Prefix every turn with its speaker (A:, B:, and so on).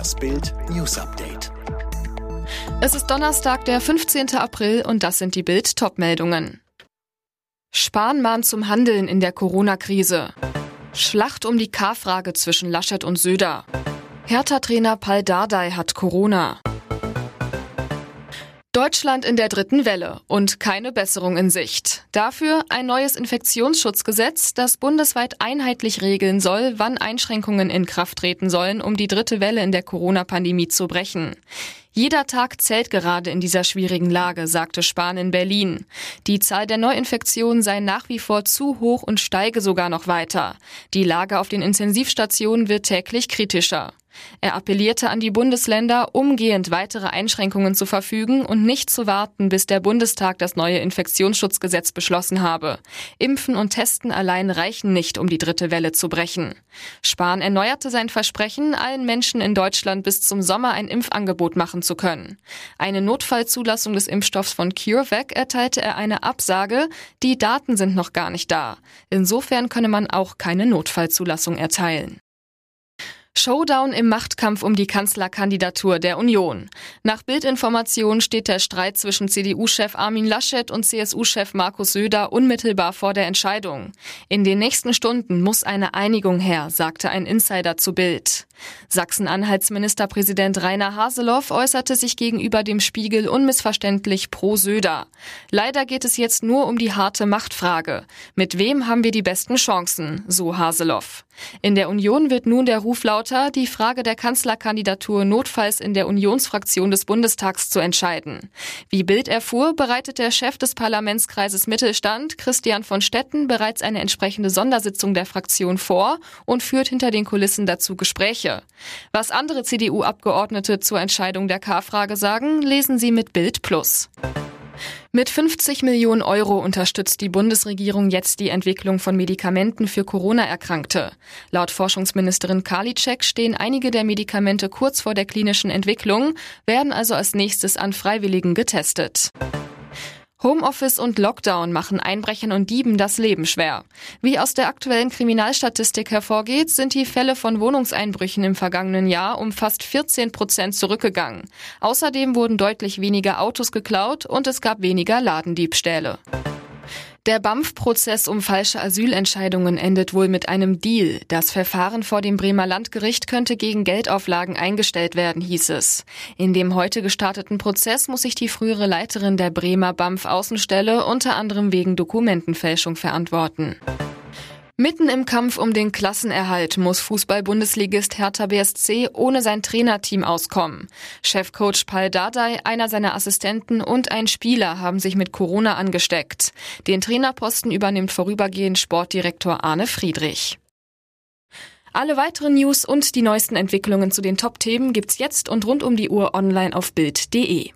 A: Das Bild News Update.
B: Es ist Donnerstag, der 15. April und das sind die Bild Topmeldungen. Spahn mahnt zum Handeln in der Corona-Krise. Schlacht um die K-Frage zwischen Laschet und Söder. Hertha-Trainer Pal Dardai hat Corona. Deutschland in der dritten Welle und keine Besserung in Sicht. Dafür ein neues Infektionsschutzgesetz, das bundesweit einheitlich regeln soll, wann Einschränkungen in Kraft treten sollen, um die dritte Welle in der Corona-Pandemie zu brechen. Jeder Tag zählt gerade in dieser schwierigen Lage, sagte Spahn in Berlin. Die Zahl der Neuinfektionen sei nach wie vor zu hoch und steige sogar noch weiter. Die Lage auf den Intensivstationen wird täglich kritischer. Er appellierte an die Bundesländer, umgehend weitere Einschränkungen zu verfügen und nicht zu warten, bis der Bundestag das neue Infektionsschutzgesetz beschlossen habe. Impfen und Testen allein reichen nicht, um die dritte Welle zu brechen. Spahn erneuerte sein Versprechen, allen Menschen in Deutschland bis zum Sommer ein Impfangebot machen zu können. Eine Notfallzulassung des Impfstoffs von CureVac erteilte er eine Absage, die Daten sind noch gar nicht da. Insofern könne man auch keine Notfallzulassung erteilen. Showdown im Machtkampf um die Kanzlerkandidatur der Union. Nach Bildinformationen steht der Streit zwischen CDU-Chef Armin Laschet und CSU-Chef Markus Söder unmittelbar vor der Entscheidung. In den nächsten Stunden muss eine Einigung her, sagte ein Insider zu Bild. Sachsen-Anhalts Ministerpräsident Rainer Haseloff äußerte sich gegenüber dem Spiegel unmissverständlich pro Söder. Leider geht es jetzt nur um die harte Machtfrage. Mit wem haben wir die besten Chancen, so Haseloff. In der Union wird nun der Ruf lauter, die Frage der Kanzlerkandidatur notfalls in der Unionsfraktion des Bundestags zu entscheiden. Wie Bild erfuhr, bereitet der Chef des Parlamentskreises Mittelstand, Christian von Stetten, bereits eine entsprechende Sondersitzung der Fraktion vor und führt hinter den Kulissen dazu Gespräche. Was andere CDU-Abgeordnete zur Entscheidung der K-Frage sagen, lesen Sie mit Bild Plus. Mit 50 Millionen Euro unterstützt die Bundesregierung jetzt die Entwicklung von Medikamenten für Corona-Erkrankte. Laut Forschungsministerin Karliczek stehen einige der Medikamente kurz vor der klinischen Entwicklung, werden also als nächstes an Freiwilligen getestet. Homeoffice und Lockdown machen Einbrechern und Dieben das Leben schwer. Wie aus der aktuellen Kriminalstatistik hervorgeht, sind die Fälle von Wohnungseinbrüchen im vergangenen Jahr um fast 14 Prozent zurückgegangen. Außerdem wurden deutlich weniger Autos geklaut und es gab weniger Ladendiebstähle. Der BAMF-Prozess um falsche Asylentscheidungen endet wohl mit einem Deal. Das Verfahren vor dem Bremer Landgericht könnte gegen Geldauflagen eingestellt werden, hieß es. In dem heute gestarteten Prozess muss sich die frühere Leiterin der Bremer BAMF-Außenstelle unter anderem wegen Dokumentenfälschung verantworten. Mitten im Kampf um den Klassenerhalt muss Fußball-Bundesligist Hertha BSC ohne sein Trainerteam auskommen. Chefcoach Paul Dardai, einer seiner Assistenten und ein Spieler haben sich mit Corona angesteckt. Den Trainerposten übernimmt vorübergehend Sportdirektor Arne Friedrich. Alle weiteren News und die neuesten Entwicklungen zu den Top-Themen gibt's jetzt und rund um die Uhr online auf Bild.de.